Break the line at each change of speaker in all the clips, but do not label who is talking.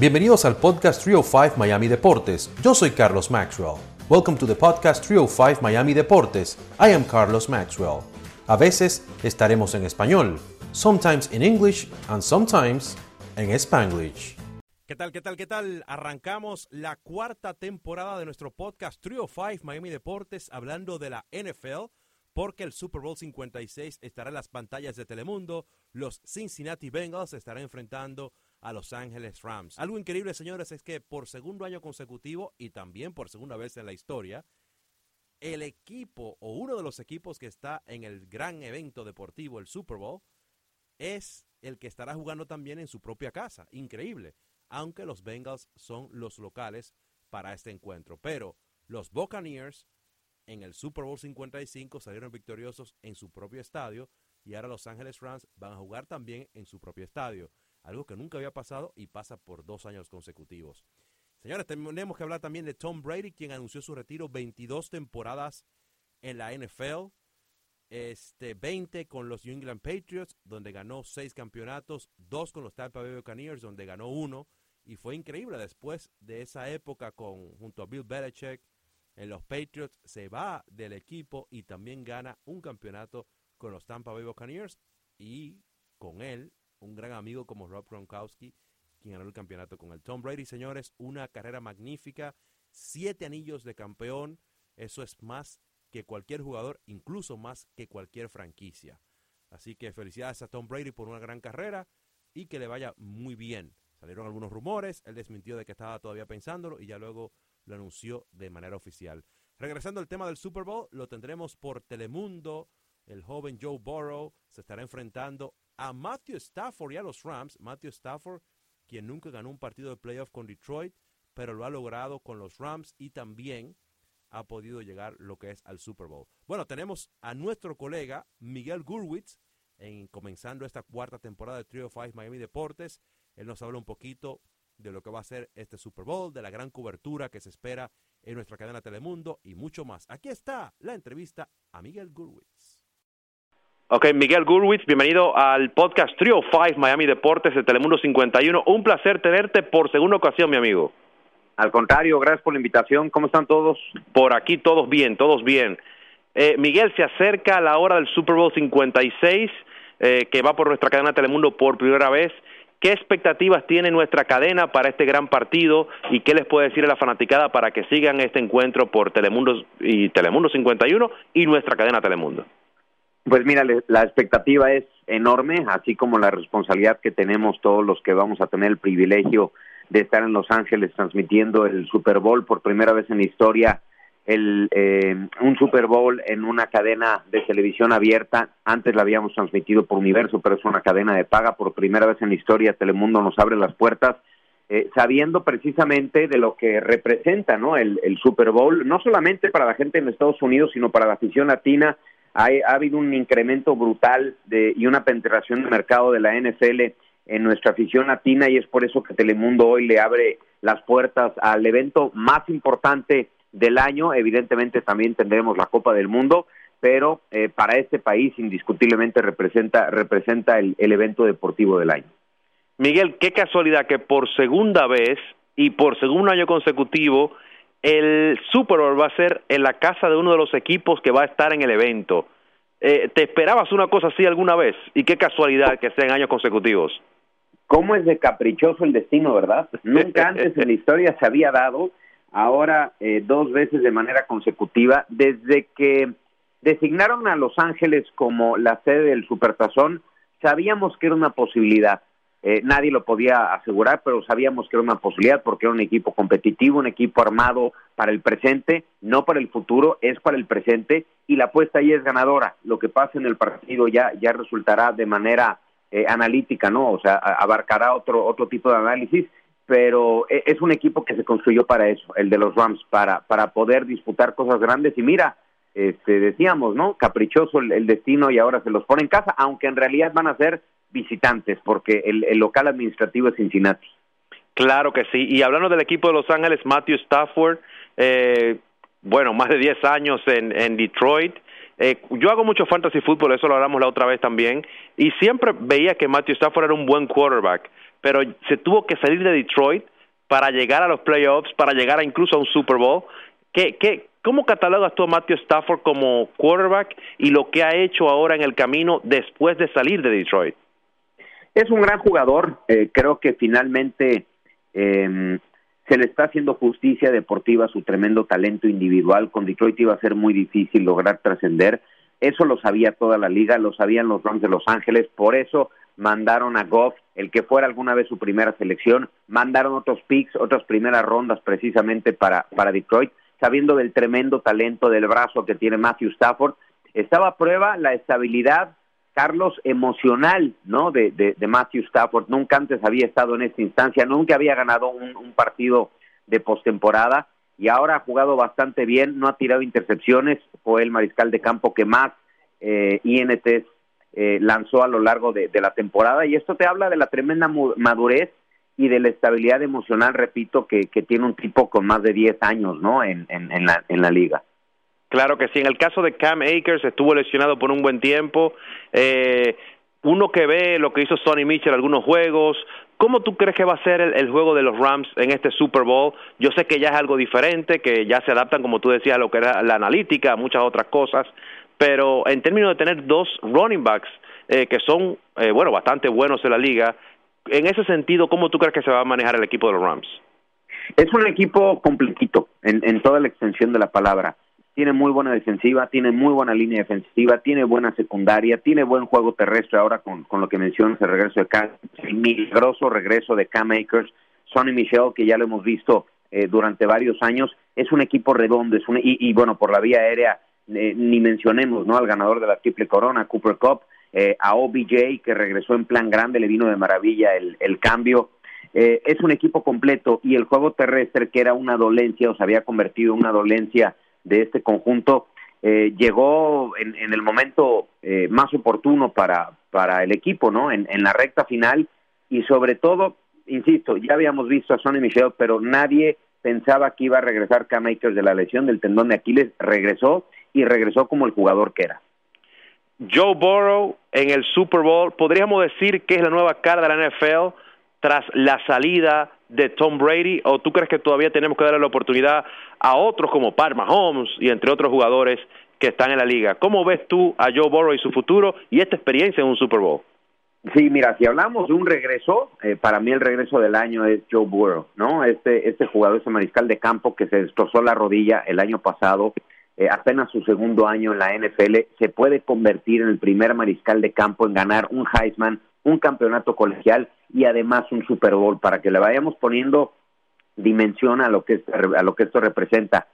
Bienvenidos al podcast 305 Miami Deportes. Yo soy Carlos Maxwell. Welcome to the podcast 305 Miami Deportes. I am Carlos Maxwell. A veces estaremos en español, sometimes in English and sometimes en Spanglish.
¿Qué tal, qué tal, qué tal? Arrancamos la cuarta temporada de nuestro podcast 305 Miami Deportes hablando de la NFL porque el Super Bowl 56 estará en las pantallas de Telemundo. Los Cincinnati Bengals estarán enfrentando a Los Ángeles Rams. Algo increíble, señores, es que por segundo año consecutivo y también por segunda vez en la historia, el equipo o uno de los equipos que está en el gran evento deportivo, el Super Bowl, es el que estará jugando también en su propia casa. Increíble. Aunque los Bengals son los locales para este encuentro. Pero los Buccaneers en el Super Bowl 55 salieron victoriosos en su propio estadio y ahora Los Ángeles Rams van a jugar también en su propio estadio algo que nunca había pasado y pasa por dos años consecutivos. Señores, tenemos que hablar también de Tom Brady, quien anunció su retiro 22 temporadas en la NFL, este 20 con los New England Patriots, donde ganó seis campeonatos, dos con los Tampa Bay Buccaneers, donde ganó uno, y fue increíble después de esa época con junto a Bill Belichick en los Patriots se va del equipo y también gana un campeonato con los Tampa Bay Buccaneers y con él un gran amigo como Rob Gronkowski, quien ganó el campeonato con el Tom Brady. Señores, una carrera magnífica, siete anillos de campeón, eso es más que cualquier jugador, incluso más que cualquier franquicia. Así que felicidades a Tom Brady por una gran carrera y que le vaya muy bien. Salieron algunos rumores, él desmintió de que estaba todavía pensándolo y ya luego lo anunció de manera oficial. Regresando al tema del Super Bowl, lo tendremos por Telemundo. El joven Joe Burrow se estará enfrentando a Matthew Stafford y a los Rams. Matthew Stafford, quien nunca ganó un partido de playoff con Detroit, pero lo ha logrado con los Rams y también ha podido llegar lo que es al Super Bowl. Bueno, tenemos a nuestro colega Miguel Gurwitz en comenzando esta cuarta temporada de Trio 5 Miami Deportes. Él nos habla un poquito de lo que va a ser este Super Bowl, de la gran cobertura que se espera en nuestra cadena Telemundo y mucho más. Aquí está la entrevista a Miguel Gurwitz.
Ok, Miguel Gurwitz, bienvenido al podcast Trio 5 Miami Deportes de Telemundo 51. Un placer tenerte por segunda ocasión, mi amigo.
Al contrario, gracias por la invitación. ¿Cómo están todos?
Por aquí todos bien, todos bien. Eh, Miguel, se acerca la hora del Super Bowl 56, eh, que va por nuestra cadena Telemundo por primera vez. ¿Qué expectativas tiene nuestra cadena para este gran partido y qué les puede decir a la fanaticada para que sigan este encuentro por Telemundo y Telemundo 51 y nuestra cadena Telemundo?
Pues mira, la expectativa es enorme, así como la responsabilidad que tenemos todos los que vamos a tener el privilegio de estar en Los Ángeles transmitiendo el Super Bowl por primera vez en la historia, el, eh, un Super Bowl en una cadena de televisión abierta. Antes la habíamos transmitido por Universo, pero es una cadena de paga. Por primera vez en la historia, Telemundo nos abre las puertas, eh, sabiendo precisamente de lo que representa ¿no? el, el Super Bowl, no solamente para la gente en Estados Unidos, sino para la afición latina ha, habido un incremento brutal de, y una penetración de mercado de la NFL en nuestra afición latina y es por eso que Telemundo hoy le abre las puertas al evento más importante del año. Evidentemente también tendremos la Copa del Mundo, pero eh, para este país indiscutiblemente representa, representa el evento deportivo del año.
Miguel, qué casualidad que por segunda vez y por segundo año consecutivo el Super Bowl va a ser en la casa de uno de los equipos que va a estar en el evento. Eh, ¿Te esperabas una cosa así alguna vez? Y qué casualidad que sea en años consecutivos.
¿Cómo es de caprichoso el destino, verdad? Nunca antes en la historia se había dado, ahora eh, dos veces de manera consecutiva, desde que designaron a Los Ángeles como la sede del Supertazón, sabíamos que era una posibilidad. Eh, nadie lo podía asegurar, pero sabíamos que era una posibilidad porque era un equipo competitivo, un equipo armado para el presente, no para el futuro, es para el presente y la apuesta ahí es ganadora. Lo que pasa en el partido ya, ya resultará de manera eh, analítica, ¿no? O sea, abarcará otro, otro tipo de análisis, pero eh, es un equipo que se construyó para eso, el de los Rams, para, para poder disputar cosas grandes y mira, este, decíamos, ¿no? Caprichoso el, el destino y ahora se los pone en casa, aunque en realidad van a ser visitantes, porque el, local administrativo es Cincinnati.
Claro que sí. Y hablando del equipo de Los Ángeles, Matthew Stafford, eh, bueno, más de 10 años en, Detroit. Eh, yo hago mucho fantasy fútbol, eso lo hablamos la otra vez también, y siempre veía que Matthew Stafford era un buen quarterback, pero se tuvo que salir de Detroit para llegar a los playoffs, para llegar a incluso a un Super Bowl. ¿Qué, qué, ¿Cómo catalogas tú a Matthew Stafford como quarterback y lo que ha hecho ahora en el camino después de salir de Detroit?
Es un gran jugador. Eh, creo que finalmente eh, se le está haciendo justicia deportiva a su tremendo talento individual. Con Detroit iba a ser muy difícil lograr trascender. Eso lo sabía toda la liga, lo sabían los Rams de Los Ángeles, por eso mandaron a Goff, el que fuera alguna vez su primera selección, mandaron otros picks, otras primeras rondas precisamente para, para Detroit, sabiendo del tremendo talento del brazo que tiene Matthew Stafford. Estaba a prueba la estabilidad, Carlos, emocional, ¿no? De, de, Matthew Stafford. Nunca antes había estado en esta instancia, nunca había ganado un, partido de postemporada y ahora ha jugado bastante bien, no ha tirado intercepciones, fue el mariscal de campo que más eh, INTs eh, lanzó a lo largo de, la temporada y esto te habla de la tremenda madurez y de la estabilidad emocional, repito, que, tiene un tipo con más de 10 años ¿no? en, en, la, en la liga.
Claro que sí. En el caso de Cam Akers, estuvo lesionado por un buen tiempo. Eh, uno que ve lo que hizo Sonny Mitchell en algunos juegos, ¿cómo tú crees que va a ser el, juego de los Rams en este Super Bowl? Yo sé que ya es algo diferente, que ya se adaptan, como tú decías, a lo que era la analítica, a muchas otras cosas, pero en términos de tener dos running backs eh, que son, eh, bueno, bastante buenos en la liga, en ese sentido, ¿cómo tú crees que se va a manejar el equipo de los Rams?
Es un equipo completito en toda la extensión de la palabra tiene muy buena defensiva, tiene muy buena línea defensiva, tiene buena secundaria, tiene buen juego terrestre ahora con, con lo que mencionas, el regreso de Cam, el milagroso regreso de Cam Akers, Sonny Michel, que ya lo hemos visto eh, durante varios años, es un equipo redondo, es un, y, bueno, por la vía aérea, eh, ni mencionemos, ¿no? Al ganador de la triple corona, Cooper Cup, eh, a OBJ, que regresó en plan grande, le vino de maravilla el, el cambio, es un equipo completo y el juego terrestre que era una dolencia o se había convertido en una dolencia de este conjunto eh, llegó en, en, el momento eh, más oportuno para, para el equipo, ¿no? En, la recta final y sobre todo, insisto, ya habíamos visto a Sonny Michel, pero nadie pensaba que iba a regresar Cam Akers de la lesión del tendón de Aquiles, regresó y regresó como el jugador que era.
Joe Burrow en el Super Bowl, podríamos decir que es la nueva cara de la NFL tras la salida de Tom Brady o tú crees que todavía tenemos que darle la oportunidad a otros como Parma Holmes y entre otros jugadores que están en la liga? ¿Cómo ves tú a Joe Burrow y su futuro y esta experiencia en un Super Bowl?
Sí, mira, si hablamos de un regreso, eh, para mí el regreso del año es Joe Burrow, ¿no? Este, este jugador, ese mariscal de campo que se destrozó la rodilla el año pasado, eh, apenas su segundo año en la NFL, se puede convertir en el primer mariscal de campo en ganar un Heisman, un campeonato colegial y además un Super Bowl para que le vayamos poniendo dimensión a lo que, a lo que esto representa.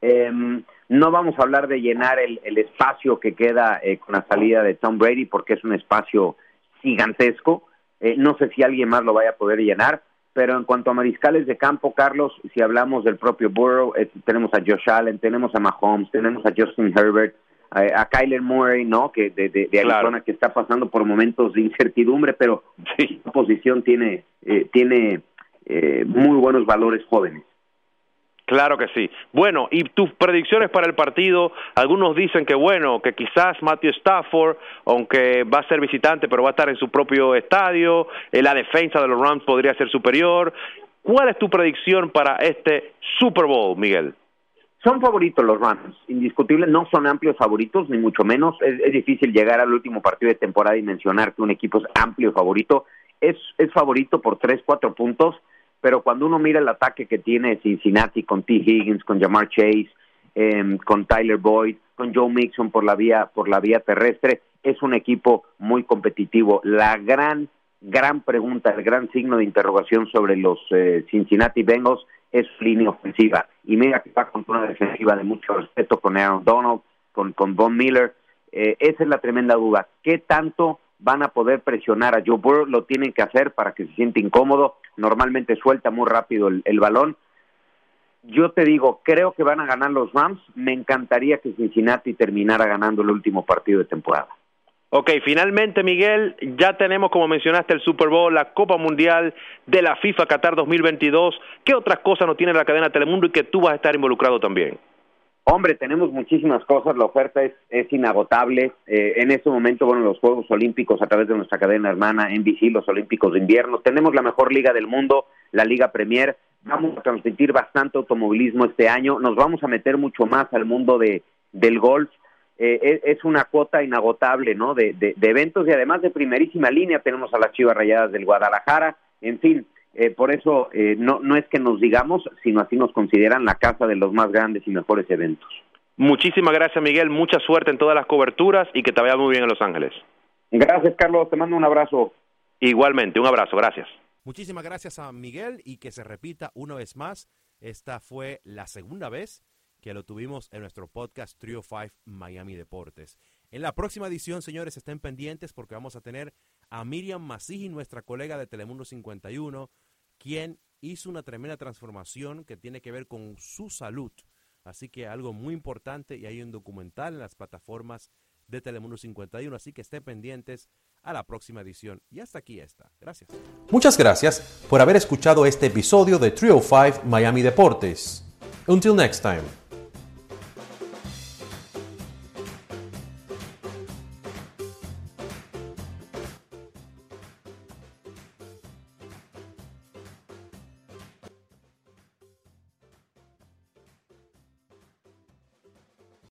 Em, no vamos a hablar de llenar el, espacio que queda eh, con la salida de Tom Brady porque es un espacio gigantesco. Eh, no sé si alguien más lo vaya a poder llenar, pero en cuanto a mariscales de campo, Carlos, si hablamos del propio Burrow, eh, tenemos a Josh Allen, tenemos a Mahomes, tenemos a Justin Herbert, a, Kyler Murray, ¿no? Que de, de, Arizona que está pasando por momentos de incertidumbre, pero sí, su posición tiene eh, tiene eh, muy buenos valores jóvenes.
Claro que sí. Bueno, y tus predicciones para el partido, algunos dicen que bueno, que quizás Matthew Stafford, aunque va a ser visitante, pero va a estar en su propio estadio, eh, la defensa de los Rams podría ser superior. ¿Cuál es tu predicción para este Super Bowl, Miguel?
Son favoritos los Rams, indiscutible, no son amplios favoritos, ni mucho menos. Es, difícil llegar al último partido de temporada y mencionar que un equipo es amplio favorito. Es, es favorito por tres, cuatro puntos, pero cuando uno mira el ataque que tiene Cincinnati con T. Higgins, con Jamar Chase, em, con Tyler Boyd, con Joe Mixon por la vía, por la vía terrestre, es un equipo muy competitivo. La gran, gran pregunta, el gran signo de interrogación sobre los eh, Cincinnati Bengals es línea ofensiva. Y mira que va con una defensiva de mucho respeto con Aaron Donald, con, con Von Miller. Eh, esa es la tremenda duda. ¿Qué tanto van a poder presionar a Joe Burrow? Lo tienen que hacer para que se siente incómodo. Normalmente suelta muy rápido el balón. Yo te digo, creo que van a ganar los Rams. Me encantaría que Cincinnati terminara ganando el último partido de temporada.
Ok, finalmente Miguel, ya tenemos como mencionaste el Super Bowl, la Copa Mundial de la FIFA Qatar 2022. ¿Qué otras cosas no tiene la cadena Telemundo y que tú vas a estar involucrado también?
Hombre, tenemos muchísimas cosas, la oferta es, inagotable. Eh, en este momento, bueno, los Juegos Olímpicos a través de nuestra cadena hermana NBC, los Olímpicos de Invierno, tenemos la mejor liga del mundo, la Liga Premier. Vamos a transmitir bastante automovilismo este año, nos vamos a meter mucho más al mundo de, del golf. Eh, es, una cuota inagotable, ¿no? De, de, de eventos y además de primerísima línea tenemos a las Chivas Rayadas del Guadalajara. En fin, eh, por eso eh, no, no es que nos digamos, sino así nos consideran la casa de los más grandes y mejores eventos.
Muchísimas gracias, Miguel. Mucha suerte en todas las coberturas y que te vaya muy bien en Los Ángeles.
Gracias, Carlos. Te mando un abrazo.
Igualmente, un abrazo. Gracias.
Muchísimas gracias a Miguel y que se repita una vez más. Esta fue la segunda vez que lo tuvimos en nuestro podcast Trio 5 Miami Deportes. En la próxima edición, señores, estén pendientes porque vamos a tener a Miriam Masiji, nuestra colega de Telemundo 51, quien hizo una tremenda transformación que tiene que ver con su salud. Así que algo muy importante y hay un documental en las plataformas de Telemundo 51, así que estén pendientes a la próxima edición. Y hasta aquí está. Gracias.
Muchas gracias por haber escuchado este episodio de Trio 5 Miami Deportes. Until next time.